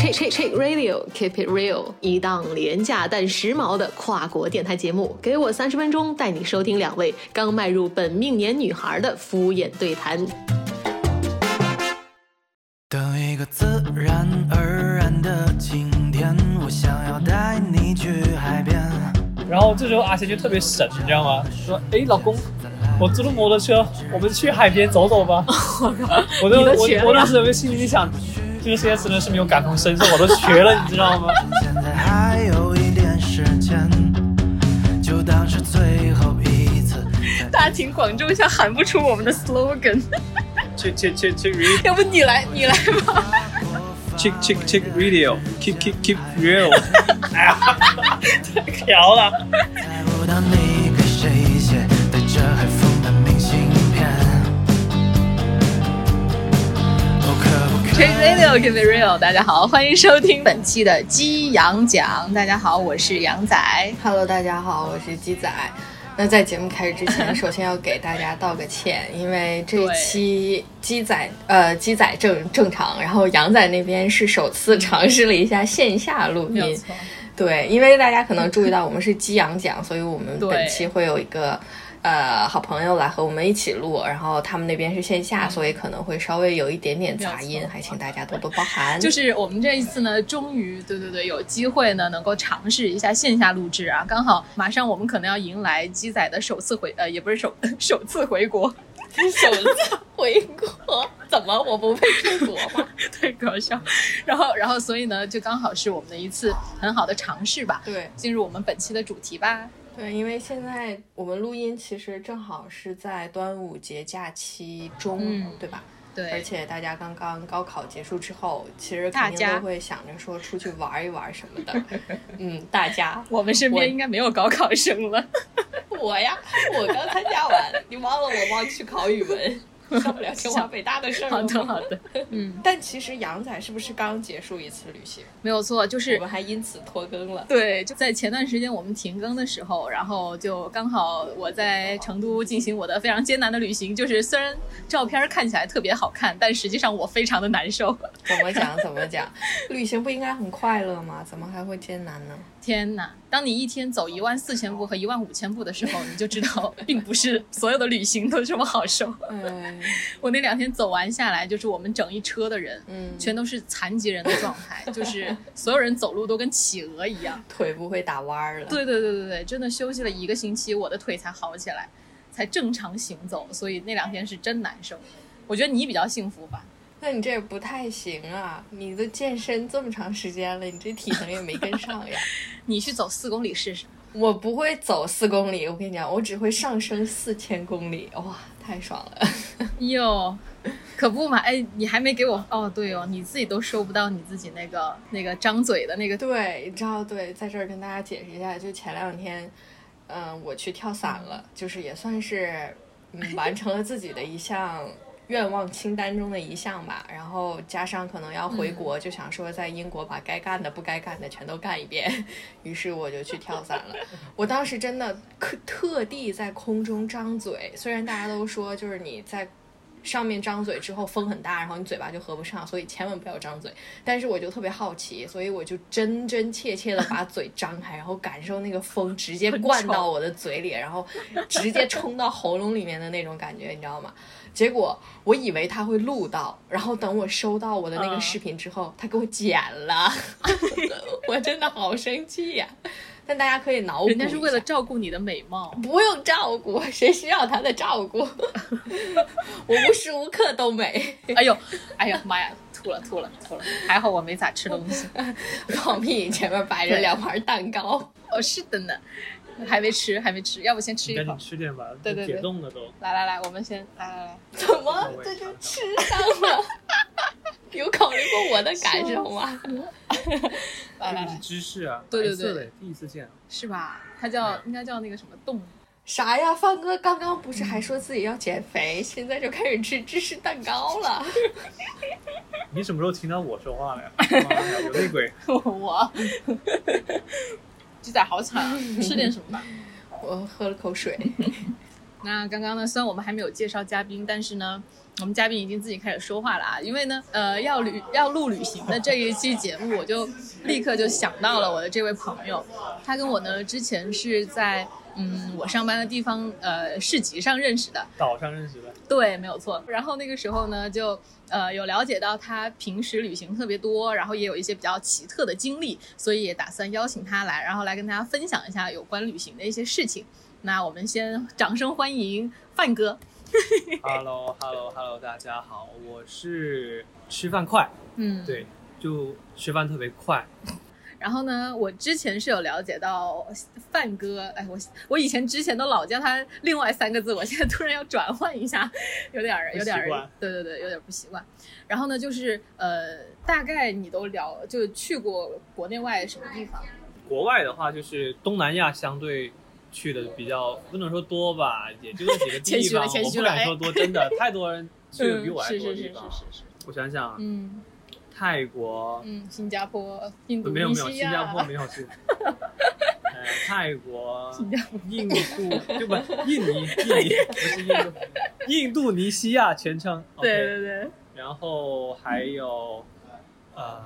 Chick Check Check Radio Keep It Real，一档廉价但时髦的跨国电台节目。给我三十分钟，带你收听两位刚迈入本命年女孩的敷衍对谈。等一个自然而然的晴天，我想要带你去海边。然后这时候阿贤就特别神，你知道吗？说：“哎，老公，我租了摩托车，我们去海边走走吧。”我都我我当时有个心里想，这个世界真的是没有感同身受，我都瘸了，你知道吗？现在还有一点时间，就当是最后一次。大庭广众下喊不出我们的 slogan，要不你来，你来吧。chick chick chick radio keep keep keep real。哎呀，太调了。可不可 Check Radio Keep It Real，大家好，欢迎收听本期的鸡羊讲。大家好，我是羊仔。Hello，大家好，我是鸡仔。那在节目开始之前，首先要给大家道个歉，因为这对期鸡仔呃鸡仔正正常，然后羊仔那边是首次尝试了一下线下录音。对，因为大家可能注意到我们是鸡羊讲，所以我们本期会有一个呃好朋友来和我们一起录，然后他们那边是线下，所以可能会稍微有一点点杂音还请大家多多包涵。就是我们这一次呢，终于对对对有机会呢，能够尝试一下线下录制啊。刚好马上我们可能要迎来鸡仔的首次回呃，也不是首 首次回国，首次回国，怎么我不配出国吗？太搞笑。然后然后所以呢，就刚好是我们的一次很好的尝试吧。对，进入我们本期的主题吧。对，因为现在我们录音其实正好是在端午节假期中，嗯对吧？对，而且大家刚刚高考结束之后，其实肯定大家都会想着说出去玩一玩什么的。嗯，大家，我们身边应该没有高考生了。我呀，我刚参加完，你忘了我忘去考语文，上不了清华北大的事儿好的好的，嗯，但其实杨仔是不是刚结束一次旅行？没有错，就是我们还因此拖更了。对，就在前段时间我们停更的时候，然后就刚好我在成都进行我的非常艰难的旅行，就是虽然照片看起来特别好看，但实际上我非常的难受。怎么讲？怎么讲？旅行不应该很快乐吗？怎么还会艰难呢？天哪！当你一天走一万四千步和一万五千步的时候，你就知道，并不是所有的旅行都这么好受。嗯 我那两天走完下来，就是我们整一车的人，嗯，全都是残疾人的状态，就是所有人走路都跟企鹅一样。腿不会打弯儿了。对对对对对，真的休息了一个星期，我的腿才好起来，才正常行走，所以那两天是真难受。我觉得你比较幸福吧？那你这也不太行啊！你都健身这么长时间了，你这体能也没跟上呀。你去走四公里试试。我不会走四公里，我跟你讲，我只会上升四千公里，哇，太爽了！哟，可不嘛？哎，你还没给我哦，对哦，你自己都收不到你自己那个那个张嘴的那个。对，你知道，对，在这儿跟大家解释一下，就前两天，嗯、我去跳伞了，就是也算是嗯完成了自己的一项愿望清单中的一项吧。然后加上可能要回国，就想说在英国把该干的、不该干的全都干一遍，于是我就去跳伞了。我当时真的特特地在空中张嘴，虽然大家都说就是你在。上面张嘴之后风很大，然后你嘴巴就合不上，所以千万不要张嘴。但是我就特别好奇，所以我就真真切切的把嘴张开，然后感受那个风直接灌到我的嘴里，然后直接冲到喉咙里面的那种感觉，你知道吗？结果我以为他会录到，然后等我收到我的那个视频之后，他给我剪了，我真的好生气呀、但大家可以脑补人家是为了照顾你的美貌，不用照顾，谁需要他的照顾？我无时无刻都美。哎呦，哎呀妈呀，吐了吐了吐了，还好我没咋吃东西。放屁！前面摆着两盘蛋糕，哦，是的呢，还没吃还没吃，要不先吃一口赶紧。吃点吧，对对对解冻了都。来来来，我们先来来来，怎么这就吃上了？有考虑过我的感受吗？来来来这个是，芝士啊，对对对，第一次见。是吧？它叫应该叫那个什么冻，啥呀？范哥刚刚不是还说自己要减肥，现在就开始吃芝士蛋糕了？你什么时候听到我说话了呀，有内鬼！我，鸡仔好惨啊，吃点什么吧？我喝了口水。那刚刚呢，虽然我们还没有介绍嘉宾，但是呢，我们嘉宾已经自己开始说话了啊。因为呢，呃，要旅要录旅行的这一期节目，我就立刻就想到了我的这位朋友，他跟我呢之前是在嗯我上班的地方呃市集上认识的，岛上认识的，对，没有错。然后那个时候呢，就呃有了解到他平时旅行特别多，然后也有一些比较奇特的经历，所以也打算邀请他来，然后来跟大家分享一下有关旅行的一些事情。那我们先掌声欢迎范哥。Hello Hello Hello，大家好，我是吃饭快，嗯，。对，就吃饭特别快。然后呢，我之前是有了解到范哥，哎，我我以前之前都老叫他另外三个字，我现在突然要转换一下，有点儿有点儿对对对，有点不习惯。然后呢，就是呃，大概你都了，就去过国内外什么地方？国外的话，就是东南亚相对去的比较不能说多吧，也就那几个地方，我不敢说多，真的太多人去的比我还是是是是多的地方。是是，我想想，嗯泰国嗯，新加坡、印度没有没有，新加坡没有去。呃，泰国、印度 就不印尼，印尼不是印度，印度尼西亚全称。对对对，然后还有呃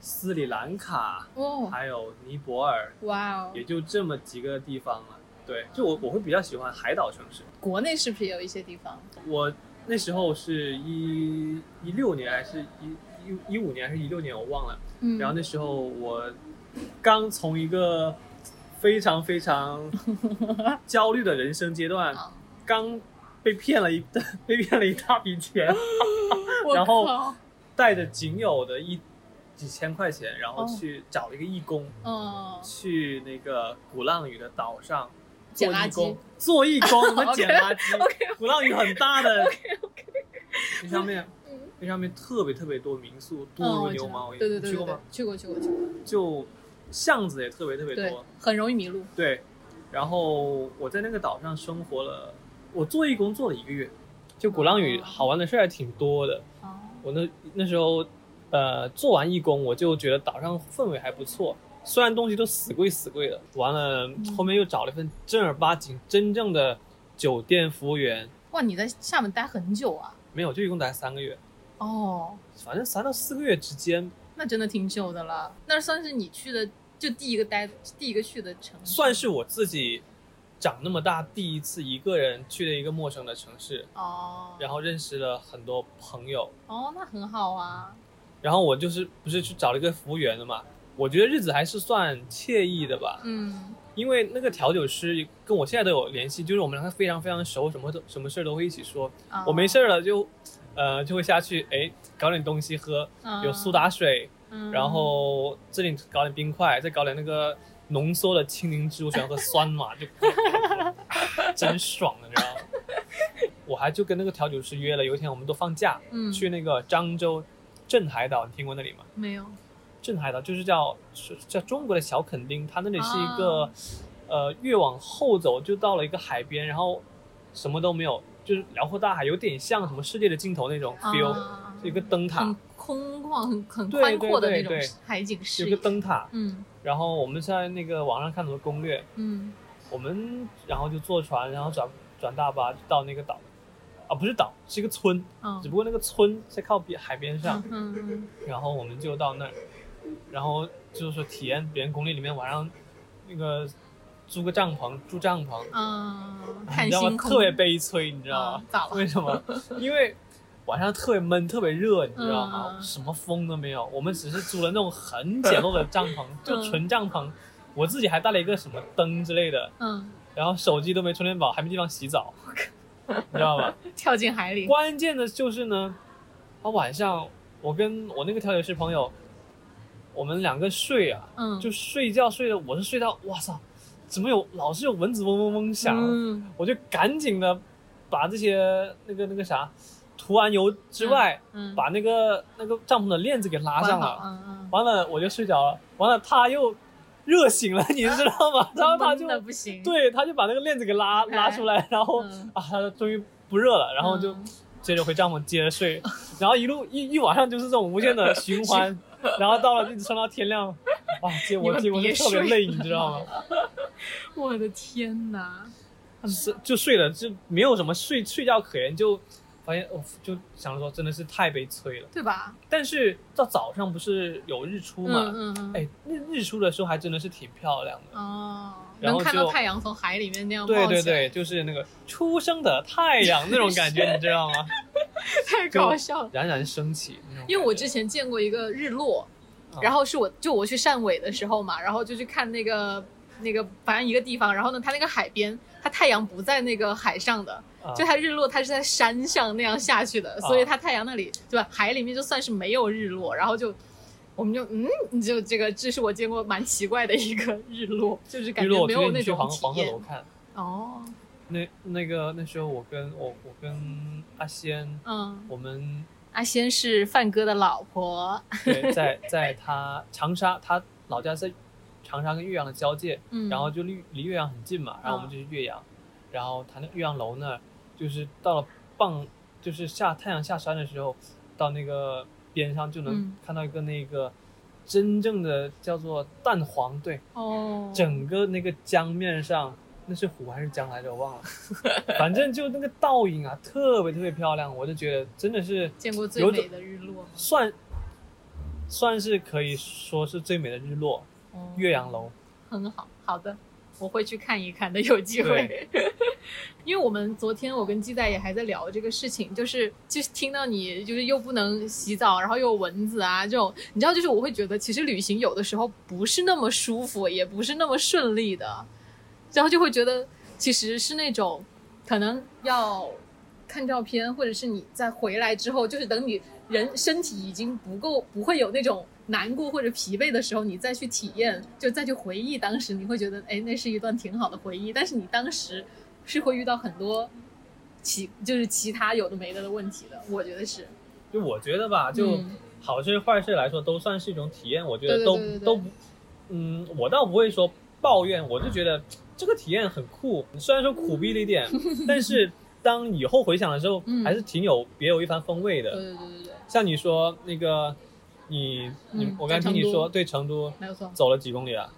斯里兰卡，哦，还有尼泊尔，哇哦，也就这么几个地方了。对，就我我会比较喜欢海岛城市。国内是不是也有一些地方？我那时候是一一六年还是一一一五年还是一六年，我忘了。嗯，然后那时候我刚从一个非常非常 焦虑的人生阶段，啊刚被骗了一 被骗了一大笔钱，然后带着仅有的一几千块钱，然后哦去找了一个义工，嗯，去那个鼓浪屿的岛上做义捡垃圾工，做义工捡垃圾鼓浪屿很大的那上面。那上面特别特别多民宿，多如牛毛，对对对去过吗？，去过去过去过，就巷子也特别特别多，，很容易迷路。对。然后我在那个岛上生活了，我做义工做了一个月，就鼓浪屿哦好玩的事儿还挺多的。哦，我那那时候，呃，做完义工我就觉得岛上氛围还不错，虽然东西都死贵死贵的。完了后面又找了一份正儿八经真正的酒店服务员，哇，你在厦门待很久啊？没有，就一共待三个月，哦，反正三到四个月之间，那真的挺久的了。那算是你去的就第一个待第一个去的城市，算是我自己长那么大第一次一个人去了一个陌生的城市。哦，然后认识了很多朋友，哦，那很好啊。然后我就是不是去找了一个服务员的嘛，我觉得日子还是算惬意的吧，嗯，因为那个调酒师跟我现在都有联系，就是我们两个非常非常熟，什么都什么事儿都会一起说。哦我没事儿了就，呃，就会下去，哎，搞点东西喝，嗯。有苏打水，嗯。然后这里搞点冰块，再搞点那个浓缩的青柠汁，我喜欢喝酸嘛，就真爽的，你知道吗？我还就跟那个调酒师约了，有一天我们都放假，嗯。去那个漳州镇海岛，你听过那里吗？没有，镇海岛就是叫是叫中国的小垦丁，它那里是一个、啊。呃越往后走就到了一个海边，然后什么都没有，就是辽阔大海，有点像什么世界的尽头那种 feel，、一个灯塔。很，空旷、很很对宽阔的那种海景有一个。灯塔，嗯。然后我们在那个网上看很多攻略，嗯。我们然后就坐船，然后转转大巴到那个岛，啊不是岛，是一个村，嗯只不过那个村在靠边海边上，嗯嗯。然后我们就到那儿，然后就是说体验别人攻略里面晚上那个租个帐篷住帐篷，嗯，看你知道吗特别悲催，你知道吗嗯？咋了为什么？因为晚上特别闷，特别热，你知道吗？嗯什么风都没有，我们只是租了那种很简陋的帐篷，就纯帐篷。我自己还带了一个什么灯之类的，嗯，然后手机都没充电宝，还没地方洗澡，你知道吗？跳进海里。关键的就是呢，啊晚上我跟我那个调酒师朋友，我们两个睡啊，嗯，就睡觉睡的，我是睡到哇操，怎么有老是有蚊子嗡嗡嗡响，嗯。我就赶紧的把这些那个那个啥涂完油之外，嗯，把那个那个帐篷的链子给拉上了，嗯嗯，完了我就睡着了，完了他又热醒了，你知道吗？然后他就不行。对，他就把那个链子给拉哎。拉出来，然后嗯。啊，他终于不热了，然后就嗯。接着回帐篷接着睡，然后一路一一晚上就是这种无限的循环，然后到了一直撑到天亮，啊，结你们果结果就特别累，你知道吗？我的天哪！是就睡了，就没有什么睡睡觉可言，就发现哦，就想说真的是太悲催了。对吧？但是到早上不是有日出嘛？嗯嗯嗯。哎，日日出的时候还真的是挺漂亮的。哦。然后能看到太阳从海里面那样对对对，就是那个初升的太阳那种感觉，你知道吗？太搞笑了，冉冉升起。因为我之前见过一个日落，然后是我就我去汕尾的时候嘛，然后就去看那个那个反正一个地方，然后呢，它那个海边，它太阳不在那个海上的，就它日落它是在山上那样下去的，所以它太阳那里对吧？海里面就算是没有日落，然后就。我们就嗯，就这个，这是我见过蛮奇怪的一个日落，就是感觉没有那种黄黄鹤楼看哦。那那个那时候我跟我我跟阿仙，嗯，我们阿仙是范哥的老婆，对，在在他长沙，他老家在长沙跟岳阳的交界，嗯，然后就离离岳阳很近嘛，然后我们就去岳阳，然后他那岳阳楼那儿，就是到了傍，就是下太阳下山的时候，到那个。边上就能看到一个那个真正的叫做蛋黄，对，哦，整个那个江面上那是湖还是江来着，我忘了，反正就那个倒影啊，特别特别漂亮，我就觉得真的是见过最美的日落，算算是可以说是最美的日落，岳阳楼，很好，好的。我会去看一看的，有机会。因为我们昨天我跟鸡仔也还在聊这个事情，就是就是听到你就是又不能洗澡，然后又有蚊子啊这种，你知道，就是我会觉得其实旅行有的时候不是那么舒服，也不是那么顺利的，然后就会觉得其实是那种可能要看照片，或者是你在回来之后，就是等你人身体已经不够不会有那种。难过或者疲惫的时候，你再去体验，就再去回忆当时，你会觉得，哎，那是一段挺好的回忆。但是你当时是会遇到很多其就是其他有的没的的问题的，我觉得是。就我觉得吧，就好事坏事来说，都算是一种体验。我觉得都都不，嗯，我倒不会说抱怨，我就觉得这个体验很酷。虽然说苦逼了一点，但是当以后回想的时候，还是挺有别有一番风味的。对对对对。像你说那个。你你我刚听你说对成都没有错，走了几公里啊？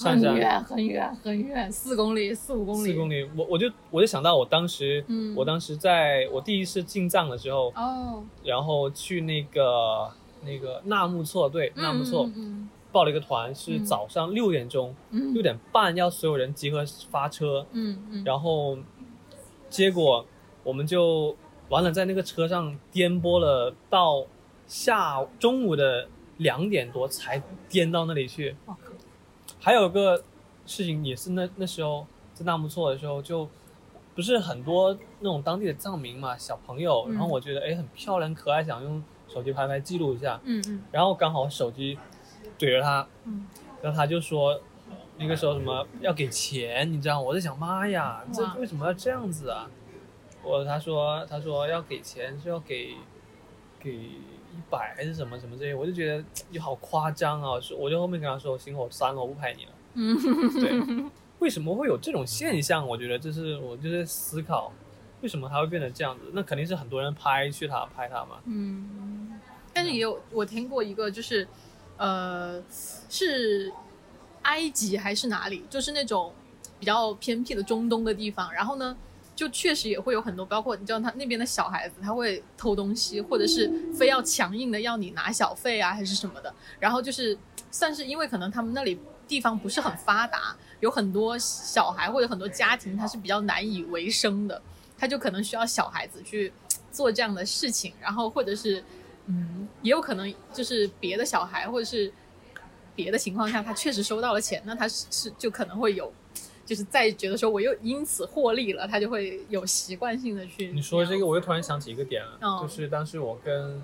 很远很远很远，四公里四五公里。四公里，我我就我就想到我当时，我当时在我第一次进藏的时候，哦，然后去那个那个纳木错，对，纳木错，嗯报了一个团，是早上六点钟，六点半要所有人集合发车，嗯嗯，然后结果我们就完了，在那个车上颠簸了到。下中午的两点多才颠到那里去。还有个事情也是那那时候在纳木错的时候，就不是很多那种当地的藏民嘛，小朋友。然后我觉得哎很漂亮可爱，想用手机拍拍记录一下。嗯嗯。然后刚好手机怼着他，然后他就说那个时候什么要给钱，你知道？我在想妈呀，这为什么要这样子啊？我他说他说要给钱是要给给。一百还是什么什么这些，我就觉得 你好夸张啊！我就后面跟他说：“行，我删了，我不拍你了。”嗯，对。为什么会有这种现象？我觉得这是我就在思考，为什么他会变成这样子？那肯定是很多人拍去他拍他嘛。嗯，但是也有我听过一个，就是呃，是埃及还是哪里？就是那种比较偏僻的中东的地方。然后呢？就确实也会有很多，包括你知道他那边的小孩子，他会偷东西，或者是非要强硬的要你拿小费啊，还是什么的。然后就是算是因为可能他们那里地方不是很发达，有很多小孩或者很多家庭他是比较难以为生的，他就可能需要小孩子去做这样的事情。然后或者是嗯，也有可能就是别的小孩或者是别的情况下，他确实收到了钱，那他是是就可能会有。就是再觉得说我又因此获利了，他就会有习惯性的去。你说这个，我又突然想起一个点了，就是当时我跟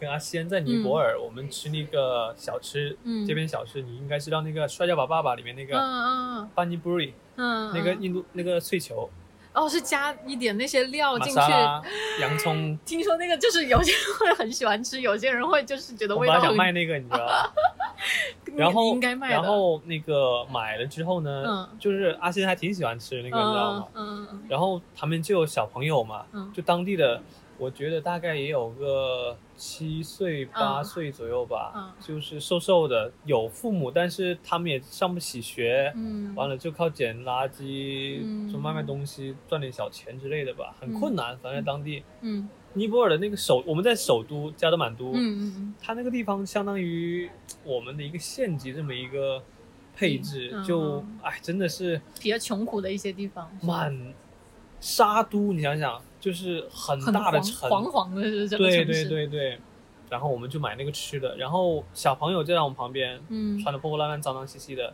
跟阿仙在尼泊尔，我们吃那个小吃，这边小吃你应该知道那个《摔跤吧，爸爸》里面那个嗯嗯班尼布瑞，嗯，那个印度那个脆球。哦，是加一点那些料进去，洋葱。听说那个就是有些人会很喜欢吃，有些人会就是觉得味道。我想卖那个，你知道吗？然后然后那个买了之后呢，就是阿星还挺喜欢吃那个，你知道吗？嗯嗯。然后他们就有小朋友嘛，就当地的，我觉得大概也有个七岁八岁左右吧，嗯。就是瘦瘦的，有父母，但是他们也上不起学，嗯。完了就靠捡垃圾，嗯。就卖卖东西赚点小钱之类的吧，很困难。反正当地嗯尼泊尔的那个首，我们在首都加德满都，嗯嗯它那个地方相当于我们的一个县级这么一个配置，嗯就嗯。哎真的是比较穷苦的一些地方，满沙都，你想想，就是很很大的城，黄黄的是这个对对，对对。然后我们就买那个吃的，然后小朋友就在我们旁边，嗯。穿的破破烂烂、脏脏兮兮的。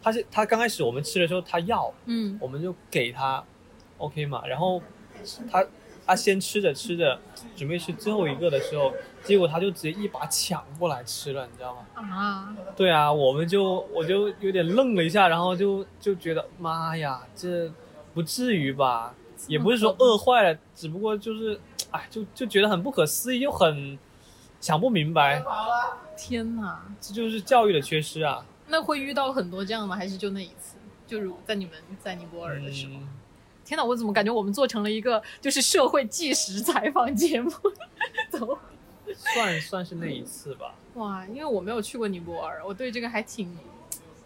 他是他刚开始我们吃的时候，他要，嗯。我们就给他，OK 嘛。然后他他先吃着吃着，准备吃最后一个的时候，结果他就直接一把抢过来吃了，你知道吗？啊，对啊，我们就我就有点愣了一下，然后就就觉得妈呀，这不至于吧？也不是说饿坏了，只不过就是，哎，就就觉得很不可思议，又很想不明白，天哪！这就是教育的缺失啊。那会遇到很多这样的吗？还是就那一次？就是在你们在尼泊尔的时候？嗯，天哪，我怎么感觉我们做成了一个就是社会纪实采访节目？怎么？算算是那一次吧。哇，因为我没有去过尼泊尔，我对这个还挺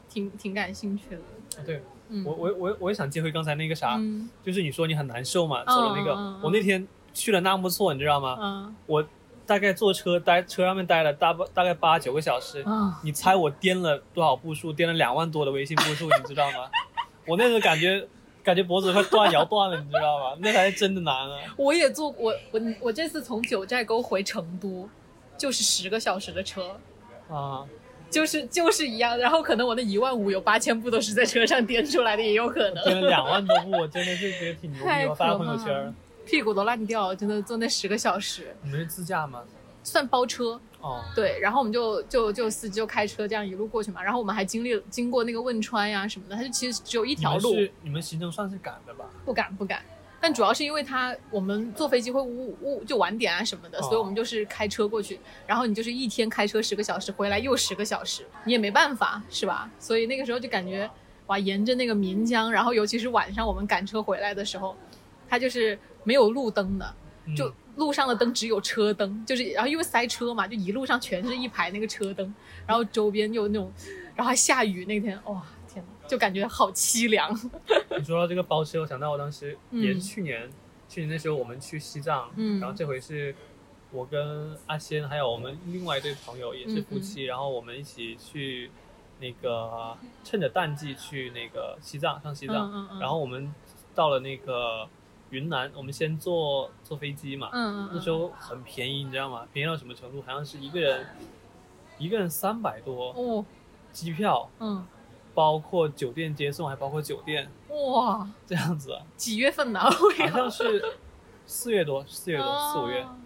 挺挺感兴趣的。对嗯，我我我我也想接回刚才那个啥，嗯就是你说你很难受嘛，走了那个，我那天去了纳木错，你知道吗？嗯我大概坐车待车上面待了大八大概八九个小时，啊，你猜我颠了多少步数？颠了两万多的微信步数，你知道吗？我那时候感觉感觉脖子快断摇断了，你知道吗？那才是真的难啊！我也坐我我我这次从九寨沟回成都，就是十个小时的车。啊，就是就是一样，然后可能我那一万五有八千步都是在车上颠出来的，也有可能。颠了两万多步，我真的是觉得挺牛逼。我发朋友圈了。屁股都烂掉，真的坐那十个小时，你们是自驾吗？算包车。哦，对，然后我们就就就司机就开车这样一路过去嘛，然后我们还经历经过那个汶川呀什么的，它就其实只有一条路，是你们行程算是赶的吧？不赶不赶。但主要是因为它我们坐飞机会误误就晚点啊什么的，哦所以我们就是开车过去，然后你就是一天开车十个小时，回来又十个小时，你也没办法是吧？所以那个时候就感觉哇，沿着那个岷江，然后尤其是晚上我们赶车回来的时候，它就是没有路灯的，嗯就路上的灯只有车灯，就是然后因为塞车嘛，就一路上全是一排那个车灯，然后周边又那种，然后还下雨那天，哇天呐，就感觉好凄凉。你说到这个包车，我想到我当时也是嗯去年，去年那时候我们去西藏，嗯。然后这回是我跟阿仙还有我们另外一对朋友也是夫妻，然后我们一起去那个趁着淡季去那个西藏上西藏，嗯嗯嗯。然后我们到了那个云南，我们先坐坐飞机嘛，嗯嗯那时候很便宜，你知道吗？便宜到什么程度？好像是一个人一个人三百多，哦，机票嗯，包括酒店接送，还包括酒店。哇，这样子。几月份呢？好像是四月多，四月多，四五月，哦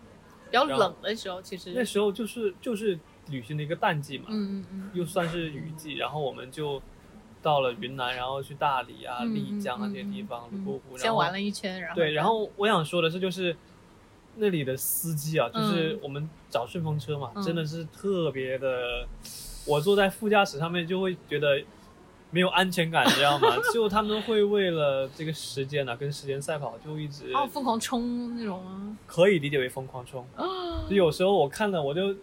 比较冷的时候，其实。那时候就是就是旅行的一个淡季嘛，嗯嗯嗯，又算是雨季，然后我们就到了云南，然后去大理啊、嗯丽江啊嗯这些地方，嗯泸沽湖，先玩了一圈，然后对，然后我想说的是，就是那里的司机啊，就是嗯我们找顺风车嘛，嗯真的是特别的，我坐在副驾驶上面就会觉得没有安全感，你知道吗？就他们会为了这个时间啊，跟时间赛跑，就一直哦疯狂冲那种啊，可以理解为疯狂冲。就有时候我看了，我就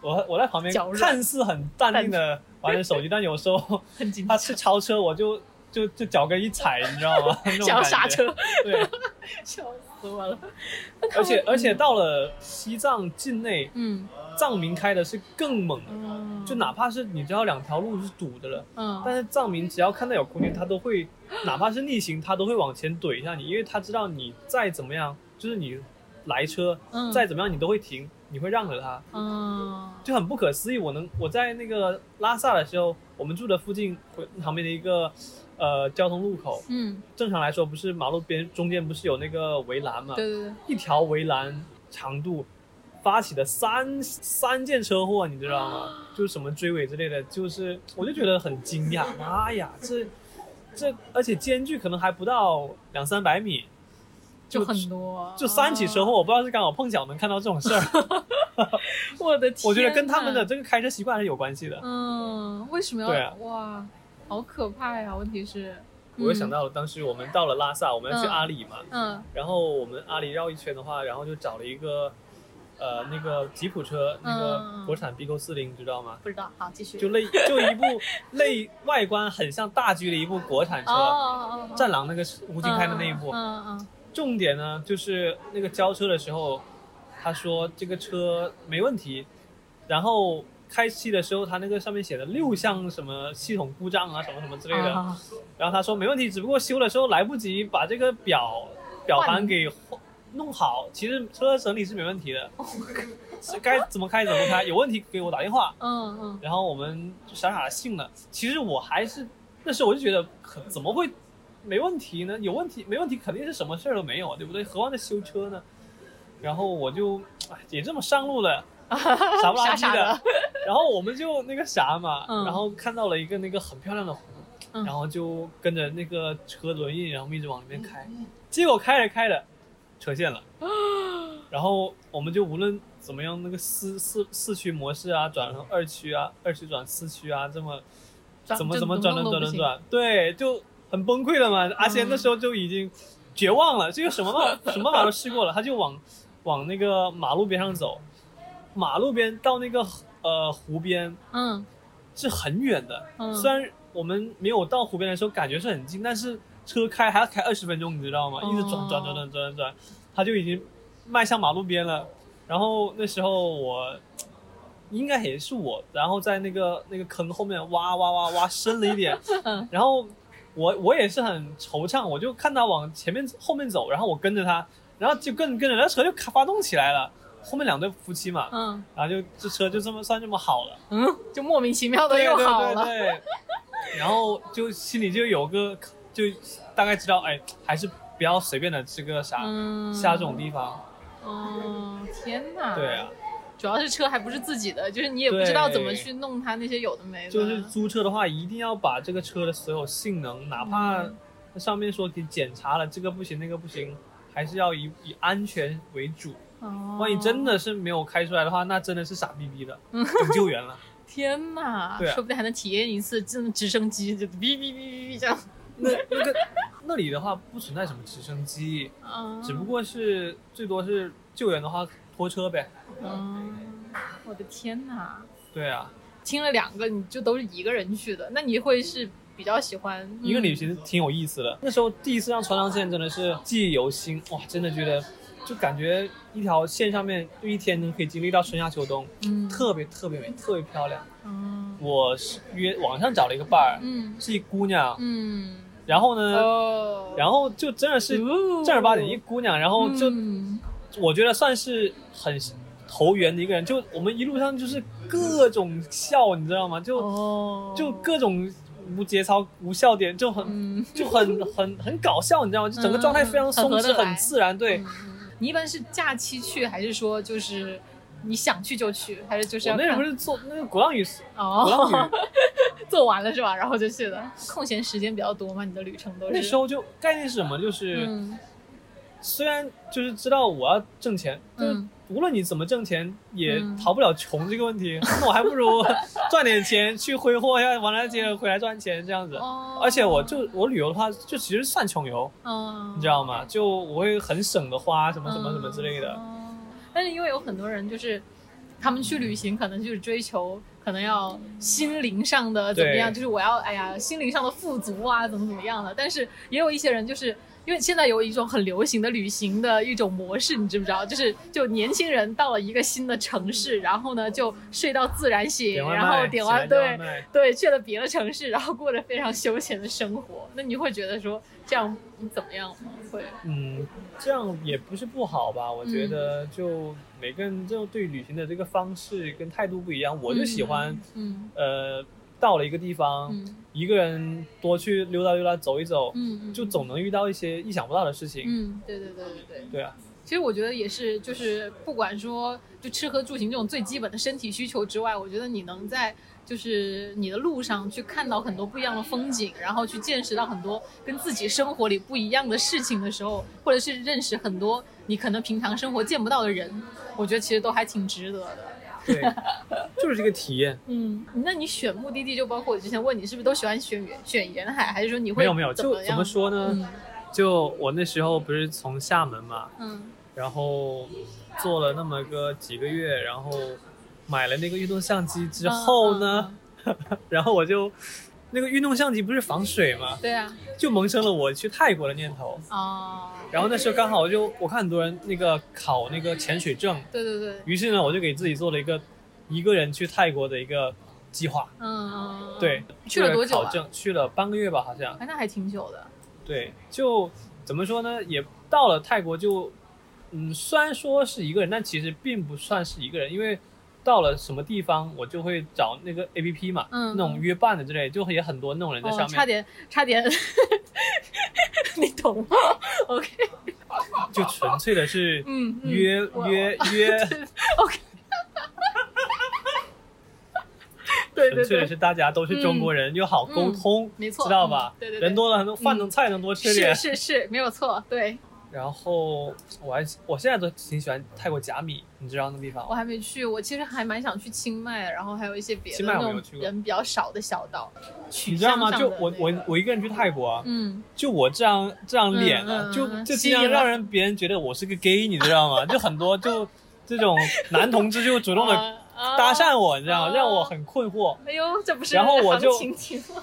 我我在旁边看似很淡定的玩着手机，但有时候 他是超车，我就就就脚跟一踩，你知道吗？那种想要感觉。刹车，对，笑死我了。而且而且到了西藏境内，嗯。藏民开的是更猛的，嗯，就哪怕是你知道两条路是堵的了，嗯，但是藏民只要看到有空间，他都会，哪怕是逆行，他都会往前怼一下你，因为他知道你再怎么样，就是你来车，嗯。再怎么样你都会停，你会让着他，嗯就很不可思议。我能我在那个拉萨的时候，我们住的附近旁边的一个呃交通路口，嗯，正常来说不是马路边中间不是有那个围栏嘛，对对对，一条围栏长度发起的三三件车祸，你知道吗？就是什么追尾之类的，就是我就觉得很惊讶，妈呀，这这而且间距可能还不到两三百米，就很多，就三起车祸，我不知道是刚好碰巧能看到这种事儿，我的天，我觉得跟他们的。这个开车习惯还是有关系的。嗯，为什么要？对啊哇，好可怕呀！问题是，我又想到了当时我们到了拉萨，我们要去嗯阿里嘛，嗯然后我们阿里绕一圈的话，然后就找了一个呃那个吉普车，那个嗯国产 BQ 四零，知道吗？不知道，好继续。就类就一部 类外观很像大 G 的一部国产车，哦哦哦，战狼那个吴京开的那一部。嗯嗯重点呢就是那个交车的时候，他说这个车没问题，然后开启的时候他那个上面写的六项什么系统故障啊什么什么之类的，啊然后他说没问题，只不过修的时候来不及把这个表表盘给弄好，其实车整体是没问题的，是该怎么开怎么开，有问题给我打电话。嗯嗯。然后我们就傻傻的信了。其实我还是那时候我就觉得，可怎么会没问题呢？有问题没问题，肯定是什么事儿都没有，对不对？何况在修车呢？然后我就哎也这么上路了，傻不拉几的。然后我们就那个啥嘛，嗯。然后看到了一个那个很漂亮的湖，嗯。然后就跟着那个车轮印，然后一直往里面开，结果开着开着车陷了，然后我们就无论怎么样，那个四四四驱模式啊，转成二驱啊，二驱转四驱啊，这么怎么怎怎么转转转转转，对，就很崩溃了嘛。阿仙那时候就已经绝望了，这个什么办法 什么办法都试过了，他就往往那个马路边上走，马路边到那个呃湖边嗯是很远的，嗯虽然我们没有到湖边的时候感觉是很近，但是车开还要开二十分钟，你知道吗？哦一直转转转转转转，他就已经迈向马路边了。然后那时候我应该也是我，然后在那个那个坑后面挖挖挖挖深了一点，嗯然后我我也是很惆怅，我就看他往前面后面走，然后我跟着他，然后就跟跟着那车就发动起来了，后面两对夫妻嘛，嗯然后就这车就这么算这么好了。嗯，就莫名其妙的对又好了。对对对，然后就心里就有个，就大概知道，哎，还是不要随便的这个啥、嗯，下这种地方。哦，天哪！对啊，主要是车还不是自己的，就是你也不知道怎么去弄它那些有的没的。就是租车的话，一定要把这个车的所有性能，哪怕上面说给检查了这个不行那个不行，还是要以以安全为主。哦，万一真的是没有开出来的话，那真的是傻逼逼的，等救援了。天呐，对啊说不定还能体验一次真的直升机，就哔哔哔哔哔这样。那那个那里的话不存在什么直升机，嗯，只不过是最多是救援的话拖车呗。嗯，我的天哪！对啊，听了两个，你就都是一个人去的，那你会是比较喜欢一个旅行挺有意思的。那时候第一次上川藏线真的是记忆犹新，哇，真的觉得就感觉一条线上面就一天能可以经历到春夏秋冬，嗯。特别特别美，特别漂亮。嗯。我是约网上找了一个伴儿，嗯。是一姑娘，嗯。然后呢，哦，然后就真的是哦。正儿八经一姑娘，然后就嗯。我觉得算是很投缘的一个人，就我们一路上就是各种笑，你知道吗？就哦，就各种无节操、无笑点，就很嗯就很很很搞笑，你知道吗？就整个状态非常松弛，嗯很自然。对嗯你一般是假期去，还是说就是你想去就去，还是就是我那时候不是做那个鼓浪屿，鼓浪屿哦，做完了是吧？然后就去了。空闲时间比较多嘛，你的旅程都是那时候就概念是什么？就是嗯虽然就是知道我要挣钱，就是嗯无论你怎么挣钱，也嗯逃不了穷这个问题。那我还不如 赚点钱去挥霍一下，完了接着回来赚钱这样子。哦，而且我就我旅游的话，就其实算穷游，嗯，你知道吗？就我会很省的花什么什么什么之类的。嗯但是因为有很多人就是他们去旅行，可能就是追求可能要心灵上的怎么样，就是我要哎呀心灵上的富足啊，怎么怎么样的。但是也有一些人就是。因为现在有一种很流行的旅行的一种模式，你知不知道？就是就年轻人到了一个新的城市，然后呢就睡到自然醒，然后，点完对对去了别的城市，然后过着非常休闲的生活。那你会觉得说这样怎么样吗？会嗯，这样也不是不好吧？我觉得就每个人就对旅行的这个方式跟态度不一样。我就喜欢，嗯呃，到了一个地方，嗯一个人多去溜达溜达，走一走，嗯嗯，就总能遇到一些意想不到的事情。嗯，对对对对对。对啊，其实我觉得也是，就是不管说就吃喝住行这种最基本的身体需求之外，我觉得你能在就是你的路上去看到很多不一样的风景，然后去见识到很多跟自己生活里不一样的事情的时候，或者是认识很多你可能平常生活见不到的人，我觉得其实都还挺值得的。对，就是这个体验。嗯，那你选目的地就包括我之前问你是不是都喜欢选远选沿海，还是说你会没有没有，就怎怎么说呢？嗯就我那时候不是从厦门嘛，嗯然后做了那么个几个月，然后买了那个运动相机之后呢，嗯 然后我就那个运动相机不是防水吗，对啊，就萌生了我去泰国的念头。哦，然后那时候刚好我就我看很多人那个考那个潜水证，对对对，于是呢我就给自己做了一个一个人去泰国的一个计划。嗯嗯，对，去了多久啊考证去了半个月吧，好像。哎，那还挺久的。对，就怎么说呢？也到了泰国就，嗯，虽然说是一个人，但其实并不算是一个人，因为到了什么地方，我就会找那个 A P P 嘛，嗯那种约伴的之类，就也很多那种人在哦，上面，差点差点，你懂吗？OK，就纯粹的是嗯嗯。约、约 约，OK，对对对，纯粹的是大家都是中国人，又好沟通，没错知道吧？嗯对对对。人多了，很多饭能、菜能多吃点。是是是，没有错，对然后我还我现在都挺喜欢泰国甲米，你知道那地方？我还没去，我其实还蛮想去清迈，然后还有一些别的清迈那种我没有去过人比较少的小岛，你知道吗？就我我我一个人去泰国啊，嗯，就我这样这样脸啊，就嗯就尽量吸引了让人别人觉得我是个 gay，你知道吗？就很多就 这种男同志就主动的啊搭讪我，你知道吗？啊让我很困惑。哎呦，这不是然后我就？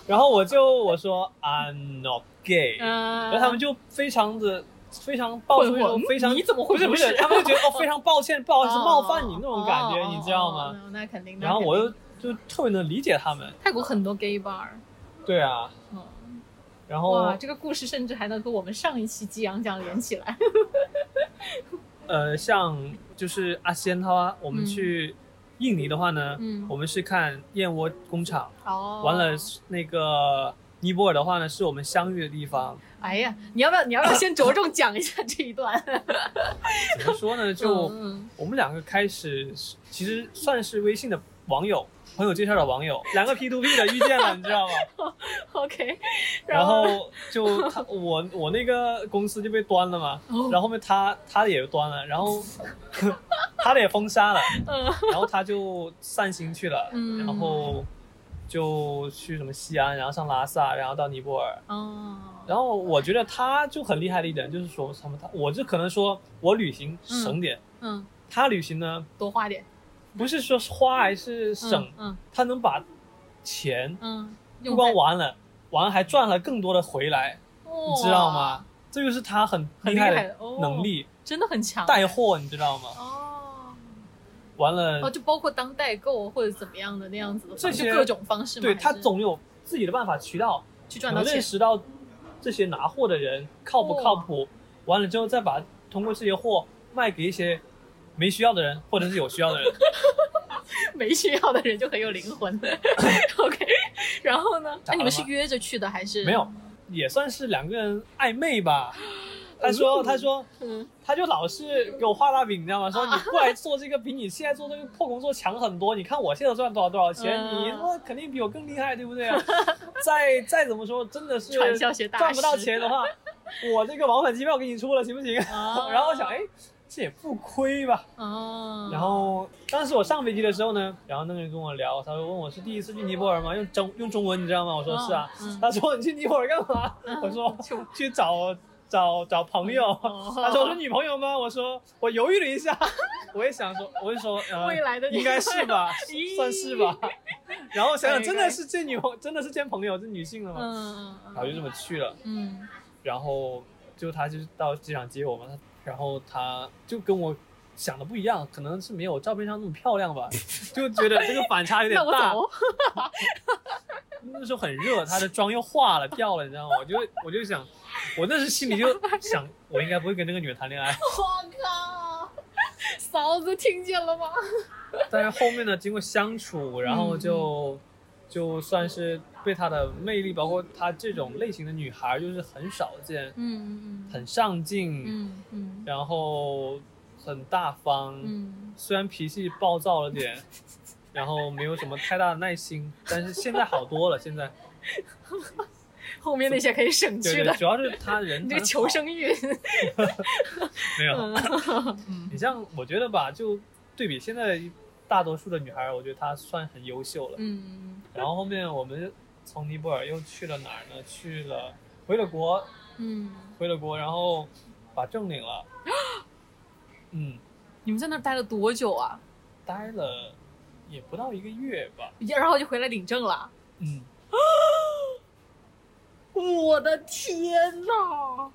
然后我就我说 I'm not gay，嗯，然后他们就非常的非常抱出一种非常你怎么会不是不是，他们就觉得哦 非常抱歉，不好意思哦冒犯你那种感觉，哦你知道吗？那肯定。然后我又就特别能理解他们，泰国很多 gay bar，对啊，嗯，然后哇，这个故事甚至还能和我们上一期激昂奖连起来。呃，像就是阿仙他啊我们嗯去印尼的话呢，嗯我们是看燕窝工厂，哦，完了那个尼泊尔的话呢，是我们相遇的地方。哎呀，你要不要你要不要先着重讲一下这一段？怎么说呢？就嗯我们两个开始其实算是微信的网友，朋友介绍的网友，两个 P to P 的遇见了，你知道吗？嗯，OK，然后就他我我那个公司就被端了嘛，哦然后后面他他也端了，然后 他的也封杀了，嗯然后他就散心去了，嗯然后就去什么西安，然后上拉萨，然后到尼泊尔。哦，然后我觉得他就很厉害的一点就是说什么他，我就可能说我旅行省点，嗯，他旅行呢多花点，不是说花还是省，嗯他能把钱嗯，不光玩了，完还赚了更多的回来，你你知道吗？？这就是他很很厉害的能力，真的很强，带货你知道吗？哦完了，哦，就包括当代购或者怎么样的那样子的，这些各种方式嘛，对他总有自己的办法渠道，去赚到钱，认识到这些拿货的人靠不靠谱，完了之后再把通过这些货卖给一些没需要的人或者是有需要的人。没需要的人就很有灵魂。OK，然后呢？那、你们是约着去的还是没有？，也算是两个人暧昧吧。他说，他说，嗯，他就老是给我画大饼，你知道吗？说你过来做这个比你现在做这个破工作强很多。你看我现在赚多少多少钱，嗯你那肯定比我更厉害，对不对啊？再再怎么说，真的是赚不到钱的话，我这个往返机票给你出了，行不行？哦 然后我想，哎，这也不亏吧。哦，然后当时我上飞机的时候呢，然后那个人跟我聊，他说问我是第一次去尼泊尔吗？用中用中文，你知道吗？我说是啊。嗯他说你去尼泊尔干嘛？我说去找找找朋友。哦 他说我是女朋友吗？我说我犹豫了一下，我也想说，我就说呃，未来的应该是吧，算是吧。然后想想真的是见女朋，真的是见朋友，是女性了嘛？嗯然后就这么去了。嗯然后就他就到机场接我嘛，他然后他就跟我想的不一样，可能是没有照片上那么漂亮吧，就觉得这个反差有点 大。走。那时候很热，她的妆又化了掉了，你知道吗？我就我就想，我那时心里就想，我应该不会跟这个女的谈恋爱。我靠，嫂子听见了吗？但是后面呢，经过相处，然后就、就算是被她的魅力，包括她这种类型的女孩，就是很少见，嗯嗯很上进，嗯嗯然后很大方，嗯，虽然脾气暴躁了点，然后没有什么太大的耐心，但是现在好多了。现在 后面那些可以省对对，去的主。要是他人 你这个求生欲，没有。嗯你像我觉得吧，就对比现在大多数的女孩，我觉得她算很优秀了。嗯然后后面我们从尼泊尔又去了哪儿呢？去了回了国，嗯，回了国，然后把证领了。嗯，你们在那儿待了多久啊？待了也不到一个月吧。然后就回来领证了。嗯，我的天呐！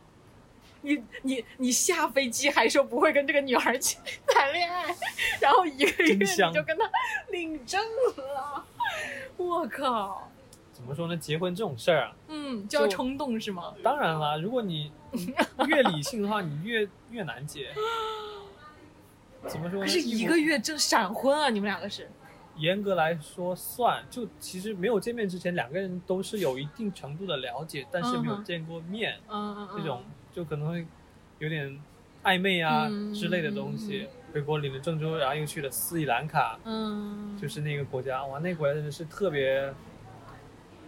你你你下飞机还说不会跟这个女孩去谈恋爱，然后一个月你就跟她领证了，我靠！怎么说呢？结婚这种事儿啊，嗯，就要冲动是吗？当然啦，如果你越理性的话，你越越难结。怎么说呢？可是一个月正闪婚啊，你们两个是？严格来说算，就其实没有见面之前，两个人都是有一定程度的了解，但是没有见过面，嗯嗯嗯，这种就可能会有点暧昧啊、嗯之类的东西。回国领了郑州，然后又去了斯里兰卡，嗯，就是那个国家，哇，那个国家真的是特别，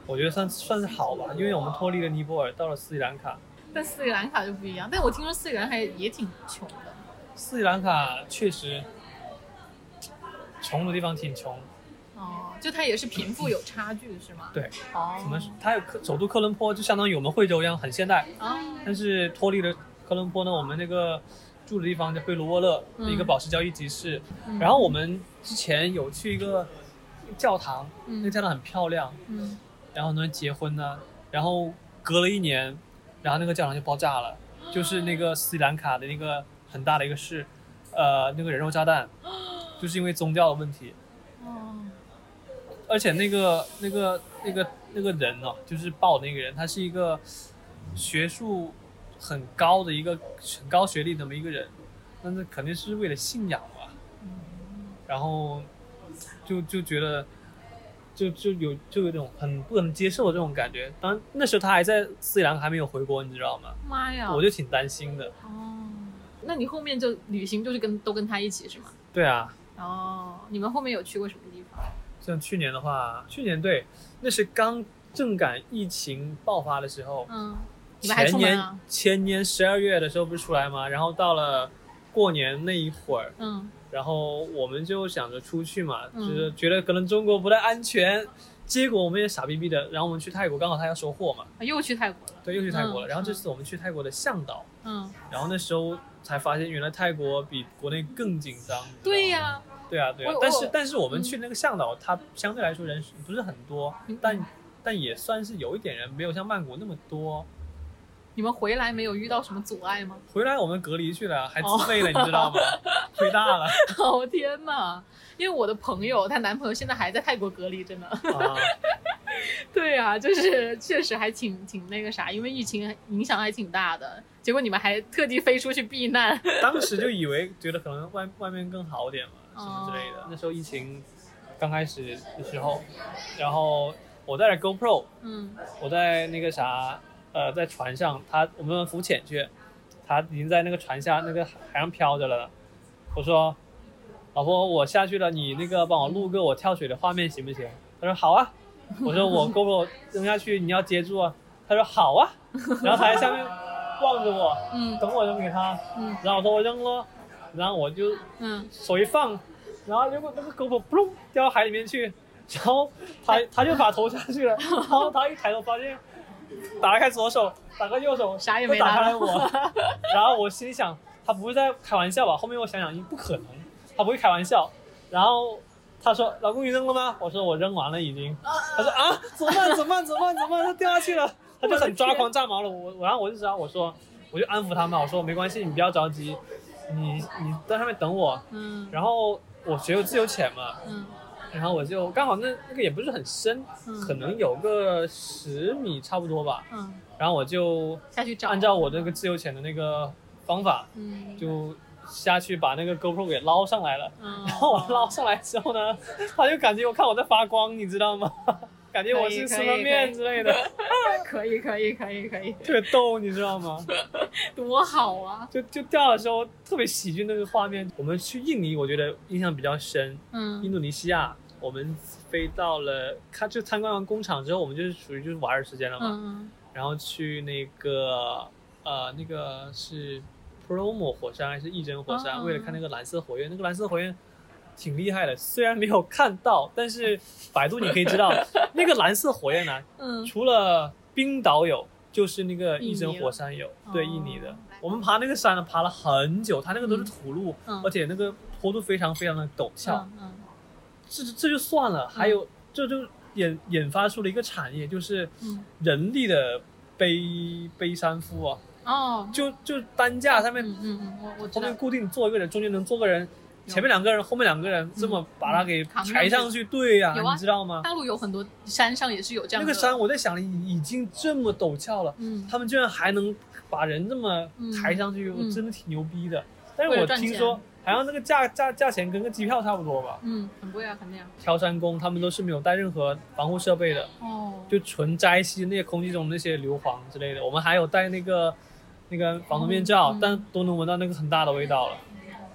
我觉得算算是好吧，因为我们脱离了尼泊尔，到了斯里兰卡，但斯里兰卡就不一样。但我听说斯里兰卡也挺穷的。斯里兰卡确实穷的地方挺穷，哦，就它也是贫富有差距是吗？。对，哦，怎么它有科首都科伦坡，就相当于我们惠州一样很现代，啊？但是脱离了科伦坡呢，我们那个住的地方叫贝卢沃勒，嗯一个宝石交易集市。嗯然后我们之前有去一个教堂，嗯那个教堂很漂亮，嗯，然后呢结婚呢，然后隔了一年，然后那个教堂就爆炸了，就是那个斯里兰卡的那个很大的一个事，呃，那个人肉炸弹，就是因为宗教的问题。哦，而且那个那个那个那个人呢，就是爆的那个人，他是一个学术很高的一个很高学历那么一个人，那那肯定是为了信仰吧。然后就就觉得就就有就有一种很不能接受的这种感觉。当然那时候他还在斯里兰卡还没有回国，你知道吗？妈呀！我就挺担心的。哦，那你后面就旅行就是跟都跟他一起是吗？对啊，哦，你们后面有去过什么地方？像去年的话，去年对，那是刚正赶疫情爆发的时候。嗯，你们还前年？前年十二月的时候不是出来吗？然后到了过年那一会儿，嗯然后我们就想着出去嘛，嗯就是觉得可能中国不太安全。结果我们也傻逼逼的，然后我们去泰国，刚好他要收货嘛，啊又去泰国了。对，又去泰国了。嗯然后这次我们去泰国的向导，嗯，然后那时候才发现原来泰国比国内更紧张。对呀、对啊，对啊。但是但是我们去那个向导，它相对来说人不是很多，嗯但但也算是有一点人，没有像曼谷那么多。你们回来没有遇到什么阻碍吗？回来我们隔离去了，还哦自费了，你知道吗？亏大了哦天哪！因为我的朋友，她男朋友现在还在泰国隔离着呢。啊！对啊，就是确实还挺挺那个啥，因为疫情影响还挺大的。结果你们还特地飞出去避难。当时就以为觉得可能外外面更好点嘛，什么之类的哦。那时候疫情刚开始的时候，然后我带着 GoPro，嗯我在那个啥，呃，在船上，他我们浮潜去，他已经在那个船下那个海上漂着了。我说，老婆，我下去了，你那个帮我录个我跳水的画面行不行？他说好啊。我说我 GoPro 扔下去，你要接住啊。他说好啊。然后他在下面望着我，嗯等我扔给他。嗯然后我说我扔了，然后我就嗯，手一放，然后结果那个 GoPro 嘣掉到海里面去，然后他他就把头下去了，然后他一抬头发现打开左手，打开右手，啥也没打开了我，然后我心里想他不会在开玩笑吧？后面我想想，不可能，他不会开玩笑。然后他说：“老公，你扔了吗？”我说：“我扔完了已经。”他说：“啊，怎么办？怎么办？怎么办？怎么办？他掉下去了。”他就很抓狂炸毛了。我，然后我就知道，我说，我就安抚他嘛，我说没关系，你不要着急，你你在上面等我。嗯然后我学有自由潜嘛，嗯然后我就刚好那那个也不是很深，嗯可能有个十米差不多吧。嗯，然后我就下去找。按照我那个自由潜的那个方法，嗯就下去把那个 GoPro 给捞上来了。嗯，然后我捞上来之后呢，他就感觉我看我在发光，你知道吗？感觉我是吃了面之类的，可以可以可以可以，特别逗，你知道吗？多好啊！就就掉的时候特别喜剧那个画面。我们去印尼，我觉得印象比较深。嗯印嗯度尼西亚，我们飞到了，看就参观完工厂之后，我们就是属于就是玩的时间了嘛。嗯然后去那个呃那个是 Promo 火山还是义珍火山，哦为了看那个蓝色火焰，那个蓝色火焰挺厉害的，虽然没有看到，但是百度你可以知道，那个蓝色火焰呢，嗯，除了冰岛有，就是那个一针火山有，对，哦印尼的。我们爬那个山呢，爬了很久，它那个都是土路，嗯而且那个坡度非常非常的陡峭。嗯嗯。这这就算了，还有这就引引发出了一个产业，就是嗯。人力的背背山夫啊，哦，就就担架上面嗯嗯嗯，我我后面，固定坐一个人，中间能坐个人，前面两个人，后面两个人，这么把它给抬上去。对呀、啊你知道吗？大陆有很多山上也是有这样的那个山，我在想，已已经这么陡峭了，嗯他们居然还能把人这么嗯抬上去，我嗯真的挺牛逼的。但是我听说，好像那个价价价钱跟个机票差不多吧。嗯，很贵啊，肯定啊。挑山工他们都是没有带任何防护设备的，哦，就纯摘吸那些空气中那些硫磺之类的。我们还有带那个那个防毒面罩，嗯但都能闻到那个很大的味道了。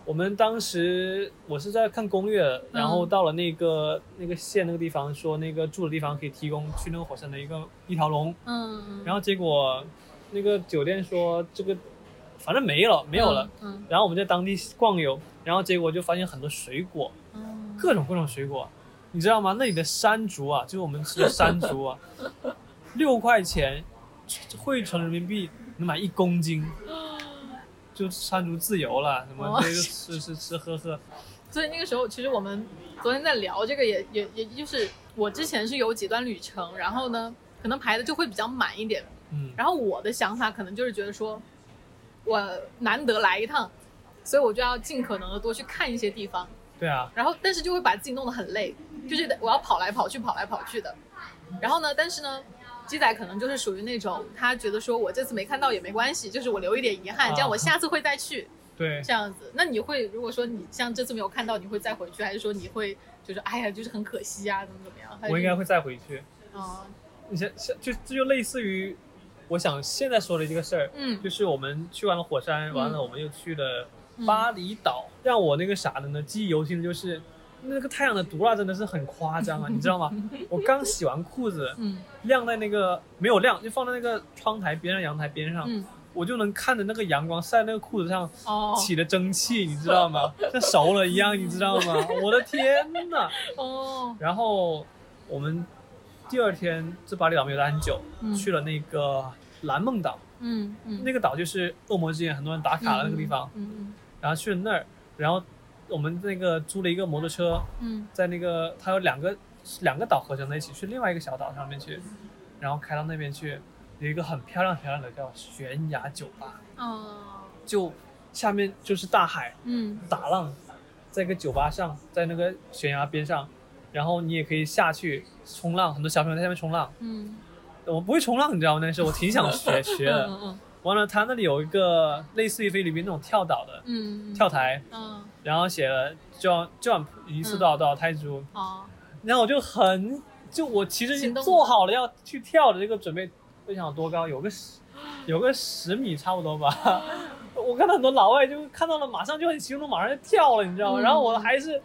我们当时我是在看攻略，然后到了那个那个县那个地方，说那个住的地方可以提供去那个火山的一个一条龙，然后结果那个酒店说这个反正没了，没有了。嗯，然后我们在当地逛游，然后结果就发现很多水果，嗯。各种各种水果，你知道吗？那里的山竹啊，就是我们吃的山竹啊，六块钱汇成人民币能买一公斤，就山竹自由了，什么这就吃吃吃喝喝，所以那个时候，其实我们昨天在聊这个也，也也就是我之前是有几段旅程，然后呢，可能排的就会比较满一点。嗯，然后我的想法可能就是觉得说，我难得来一趟，所以我就要尽可能的多去看一些地方。对啊，然后但是就会把自己弄得很累，就是得我要跑来跑去，跑来跑去的。然后呢，但是呢，鸡仔可能就是属于那种他觉得说我这次没看到也没关系，就是我留一点遗憾，啊这样我下次会再去。对，这样子，那你会如果说你像这次没有看到，你会再回去，还是说你会就是哎呀，就是很可惜啊，怎么怎么样？我应该会再回去。啊，你像像就这就类似于，我想现在说的这个事儿，嗯就是我们去完了火山，完了嗯我们又去了巴厘岛，让我那个啥的呢，记忆犹新的就是。那个太阳的毒辣真的是很夸张啊，你知道吗？我刚洗完裤子，嗯。晾在那个没有晾，就放在那个窗台边上、阳台边上，嗯。我就能看着那个阳光晒那个裤子上哦。起的蒸汽，你知道吗？像熟了一样，你知道吗？我的天呐！哦。然后我们第二天在巴厘岛没有待很久，嗯。去了那个蓝梦岛，嗯嗯。那个岛就是恶魔之眼很多人打卡的那个地方，嗯。然后去了那儿，然后我们那个租了一个摩托车，嗯在那个它有两个两个岛合成在一起，去另外一个小岛上面去，然后开到那边去，有一个很漂亮漂亮的叫悬崖酒吧，嗯哦就下面就是大海，嗯打浪，在一个酒吧上，在那个悬崖边上，然后你也可以下去冲浪，很多小朋友在下面冲浪。嗯我不会冲浪，你知道吗？但是我挺想学 学的。嗯完了，他那里有一个类似于菲律宾那种跳岛的嗯跳台，嗯然后写了 jump jump 一次多少多少泰铢，哦然后我就很就我其实已经做好了要去跳的这个准备，我想有多高，有个十有个十米差不多吧。我看到很多老外就看到了，马上就很激动，马上就跳了，你知道吗？嗯然后我还是。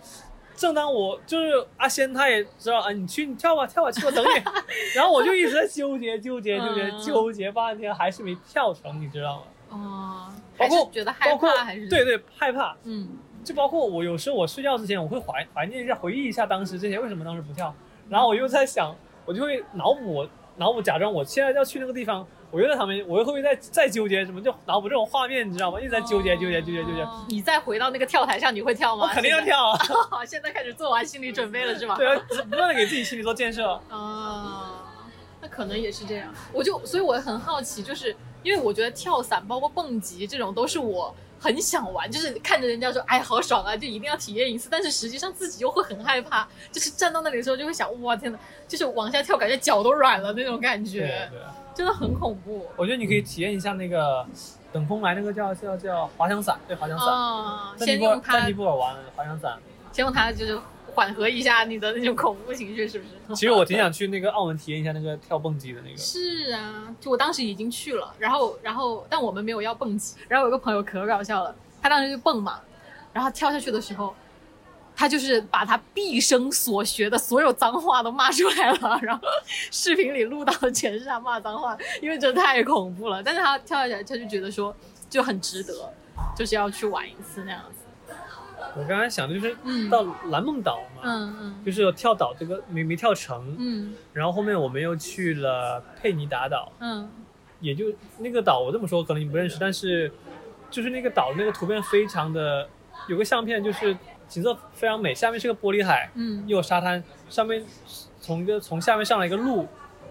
正当我就是阿仙，他也知道啊，你去你跳吧，跳吧，去我等你。然后我就一直在纠结纠结纠结嗯纠结半天，还是没跳成，你知道吗？哦，包括觉得害怕还是对对害怕，嗯就包括我有时候我睡觉之前，我会怀怀念一下，回忆一下当时这些为什么当时不跳，然后我又在想，我就会脑补脑补，假装我现在要去那个地方，我又在旁边，我又会不会再再纠结什么，就脑补这种画面，你知道吗？一直在纠结纠结纠结纠结，哦你再回到那个跳台上，你会跳吗？我肯定要跳啊，现在。现在开始做完心理准备了是吧？对啊，不断的给自己心理做建设。啊，那可能也是这样。我就所以我很好奇，就是因为我觉得跳伞包括蹦极这种都是我很想玩，就是看着人家说哎好爽啊，就一定要体验一次，但是实际上自己又会很害怕，就是站到那里的时候就会想哇天呐，就是往下跳，感觉脚都软了那种感对觉，对，真的很恐怖。我觉得你可以体验一下那个等风来那个叫叫叫滑翔伞，对滑翔伞，啊，在尼泊尔先用它在尼，泊尔玩滑翔伞。先用它就是缓和一下你的那种恐怖情绪，是不是？其实我挺想去那个澳门体验一下那个跳蹦极的那个。是啊，就我当时已经去了，然后然后但我们没有要蹦极，然后有个朋友可搞笑了，他当时就蹦嘛，然后跳下去的时候，他就是把他毕生所学的所有脏话都骂出来了，然后视频里录到的全是他骂脏话，因为真的太恐怖了。但是他跳下来，他就觉得说就很值得，就是要去玩一次那样子。我刚才想的就是嗯到蓝梦岛嘛，嗯嗯就是有跳岛这个没没跳成，嗯然后后面我们又去了佩尼达岛，嗯也就那个岛我这么说可能你不认识，但是就是那个岛那个图片非常的，有个相片就是景色非常美，下面是个玻璃海，嗯又有沙滩，上面从一个从下面上来一个路，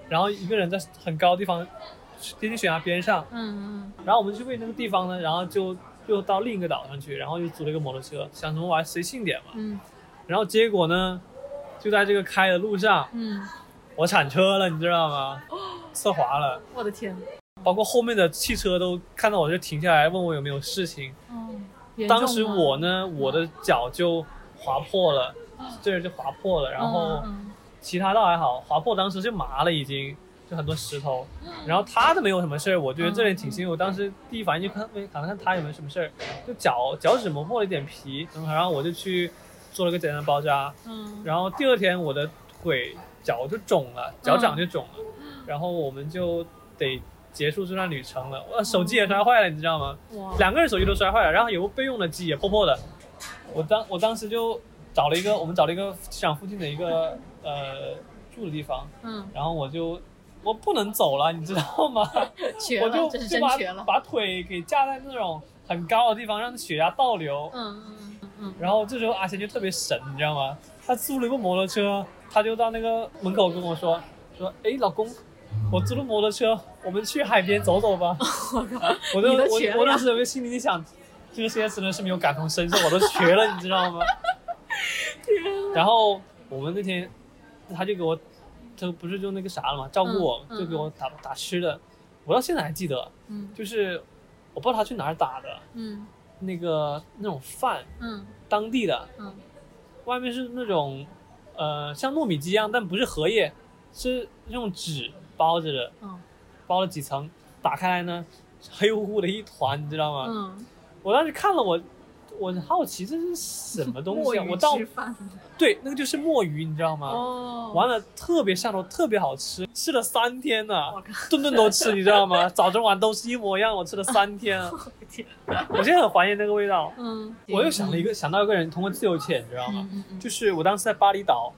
然后一个人在很高的地方接近悬崖边上，嗯嗯然后我们就为那个地方呢，然后就又到另一个岛上去，然后又租了一个摩托车，想怎么玩随性点嘛。嗯然后结果呢，就在这个开的路上，嗯，我铲车了，你知道吗？侧滑了，我的天，包括后面的汽车都看到我就停下来问我有没有事情。哦，严重当时我呢，我的脚就划破了，这儿就划破了，然后嗯其他倒还好，划破当时就麻了已经。就很多石头，然后他都没有什么事儿，我觉得这里挺幸运。我当时第一反应就看，哎，看看他有没有什么事儿，就脚脚趾磨破了一点皮，然后我就去做了个简单的包扎，嗯。然后第二天我的腿脚就肿了，脚掌就肿了，然后我们就得结束这段旅程了。我手机也摔坏了，你知道吗？哇，两个人手机都摔坏了，然后有个备用的机也破破的。我当我当时就找了一个，我们找了一个机场附近的一个呃住的地方，嗯，然后我就我不能走了，你知道吗？我就就把把腿给架在那种很高的地方，让血压倒流。嗯嗯嗯嗯然后这时候阿贤就特别神，你知道吗？他租了一个摩托车，他就到那个门口跟我说说，哎，老公，我租了摩托车，我们去海边走走吧。我都我我当时有个心里想，这个世界真的是没有感同身受，我都瘸了，你知道吗？然后我们那天，他就给我，他不是就那个啥了嘛，照顾我，就给我打打吃的，我到现在还记得，嗯。就是我不知道他去哪儿打的嗯。那个那种饭，嗯。当地的，嗯外面是那种，呃，像糯米鸡一样，但不是荷叶，是用纸包着的，嗯包了几层，打开来呢，黑乎乎的一团，你知道吗？嗯，我当时看了我，我很好奇这是什么东西啊？我到吃饭对，那个就是墨鱼，你知道吗？哦，完了，特别上头，特别好吃，吃了三天呢、顿顿都吃，你知道吗？早中晚都是一模一样，我吃了三天 我现在很怀念那个味道。嗯，我又想了一个，想到一个人通过自由潜，你知道吗？嗯嗯嗯，就是我当时在巴厘岛，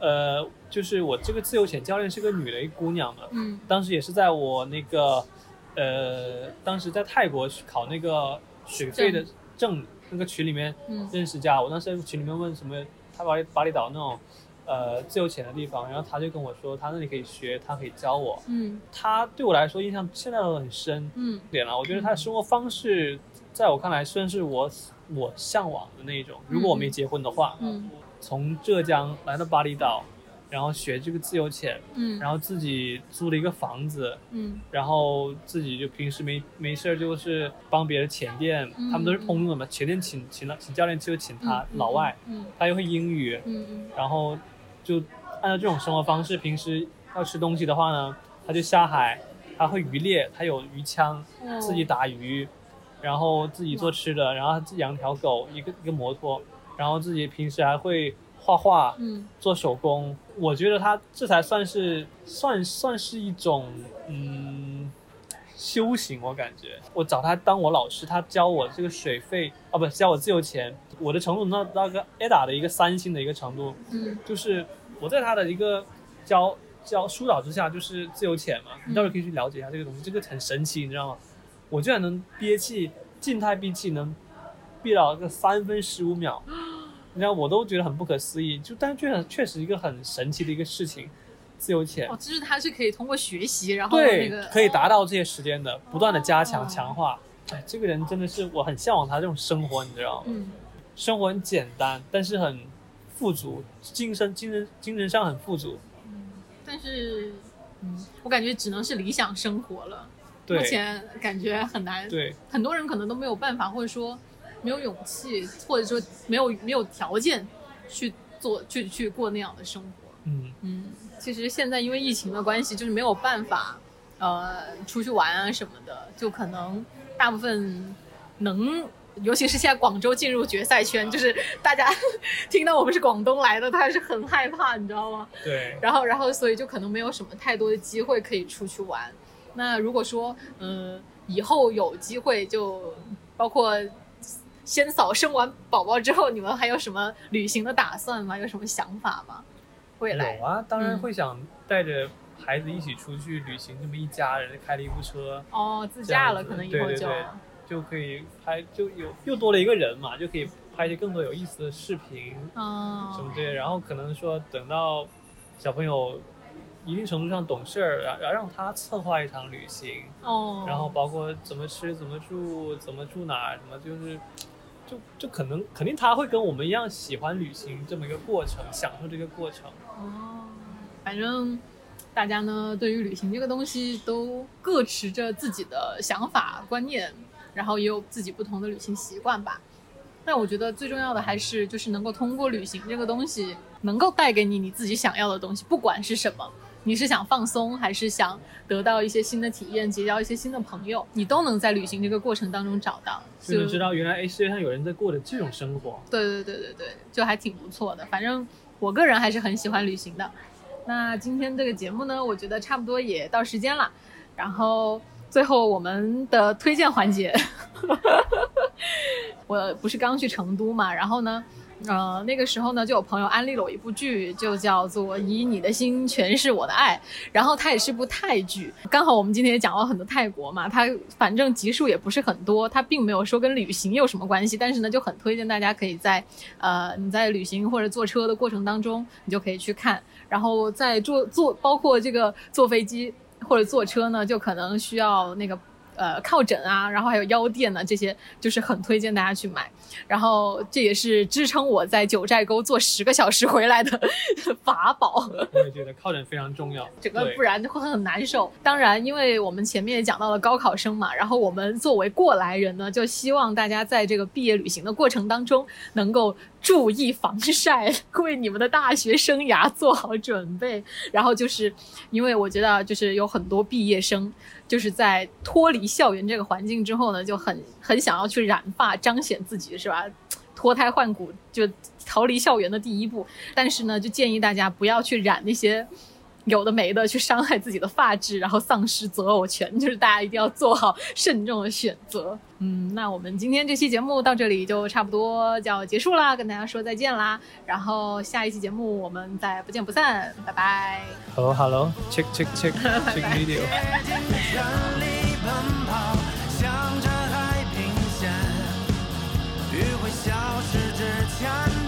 呃，就是我这个自由潜教练是个女的，一姑娘嘛。嗯当时也是在我那个，呃，当时在泰国去考那个水费的证那个群里面嗯认识家。我当时在群里面问什么，他巴厘巴厘岛那种，呃，自由潜的地方，然后他就跟我说，他那里可以学，他可以教我。嗯他对我来说印象现在都很深。嗯点了，我觉得他的生活方式，在我看来算是我我向往的那一种。如果我没结婚的话，嗯从浙江来到巴厘岛，然后学这个自由潜，嗯，然后自己租了一个房子，嗯。然后自己就平时没没事儿就是帮别人潜店，嗯他们都是通用的嘛，潜店请请了请教练就请他、嗯老外，嗯。他又会英语，嗯嗯。然后就按照这种生活方式，平时要吃东西的话呢，他就下海，他会渔猎，他有鱼枪，嗯，自己打鱼，然后自己做吃的，然后自己养条狗，一个一个摩托，然后自己平时还会画画，嗯做手工。我觉得他这才算是算算是一种嗯修行，我感觉。我找他当我老师，他教我这个水费啊，不教我自由潜，我的程度那那个 ADA 的一个三星的一个程度，嗯就是我在他的一个教教疏导之下，就是自由潜嘛，你到时候可以去了解一下这个东西，这个很神奇，你知道吗？我居然能憋气，静态闭气能闭到个三分十五秒，你知道我都觉得很不可思议，就但确实确实一个很神奇的一个事情，自由潜哦，。就是他是可以通过学习，然后那对个，可以达到这些时间的，不断的加强、哦强化。哎，这个人真的是我很向往他这种生活，你知道吗？嗯生活很简单，但是很富足，精神、精神、精神上很富足。但是，嗯，我感觉只能是理想生活了。目对前感觉很难，对，很多人可能都没有办法，或者说没有勇气，或者说没有没有条件去做去去过那样的生活。嗯，嗯，其实现在因为疫情的关系，就是没有办法，呃，出去玩啊什么的，就可能大部分能，尤其是现在广州进入决赛圈，就是大家 听到我们是广东来的，他还是很害怕，你知道吗？对，然后，然后，所以就可能没有什么太多的机会可以出去玩。那如果说，嗯、以后有机会就，包括仙嫂生完宝宝之后，你们还有什么旅行的打算吗？有什么想法吗？未来有啊，当然嗯会想带着孩子一起出去旅行，这么一家人开了一部车，哦，自驾了，可能以后就就可以拍，就有又多了一个人嘛，就可以拍一些更多有意思的视频嗯什么之类的。然后可能说等到小朋友一定程度上懂事儿，然然后让他策划一场旅行，哦，然后包括怎么吃、怎么住、怎么住哪儿，什么就是。就就可能肯定他会跟我们一样喜欢旅行这么一个过程，享受这个过程。哦，反正大家呢对于旅行这个东西都各持着自己的想法观念，然后也有自己不同的旅行习惯吧。但我觉得最重要的还是就是能够通过旅行这个东西，能够带给你你自己想要的东西，不管是什么。你是想放松，还是想得到一些新的体验，结交一些新的朋友，你都能在旅行这个过程当中找到，就能知道原来哎世界上有人在过着这种生活。对对对对对，就还挺不错的。反正我个人还是很喜欢旅行的。那今天这个节目呢，我觉得差不多也到时间了。然后最后我们的推荐环节，我不是刚去成都嘛，然后呢。呃，那个时候呢，就有朋友安利了我一部剧，就叫做《以你的心诠释我的爱》，然后它也是部泰剧。刚好我们今天也讲了很多泰国嘛，它反正集数也不是很多，它并没有说跟旅行有什么关系，但是呢，就很推荐大家可以在呃你在旅行或者坐车的过程当中，你就可以去看。然后在坐坐，包括这个坐飞机或者坐车呢，就可能需要那个。呃，靠枕啊，然后还有腰垫呢，这些就是很推荐大家去买。然后这也是支撑我在九寨沟坐十个小时回来的 法宝。我也觉得靠枕非常重要，整个不然会很难受。当然，因为我们前面也讲到了高考生嘛，然后我们作为过来人呢，就希望大家在这个毕业旅行的过程当中能够注意防晒，为你们的大学生涯做好准备。然后就是因为我觉得，就是有很多毕业生就是在脱离校园这个环境之后呢，就很很想要去染发，彰显自己，是吧？脱胎换骨，就逃离校园的第一步。但是呢，就建议大家不要去染那些有的没的，去伤害自己的发质，然后丧失择偶权。就是大家一定要做好慎重的选择。嗯，那我们今天这期节目到这里就差不多就要结束啦，跟大家说再见啦。然后下一期节目我们再不见不散，拜拜。Hello Hello check check check 奔跑，向着海平线，余晖消失之前。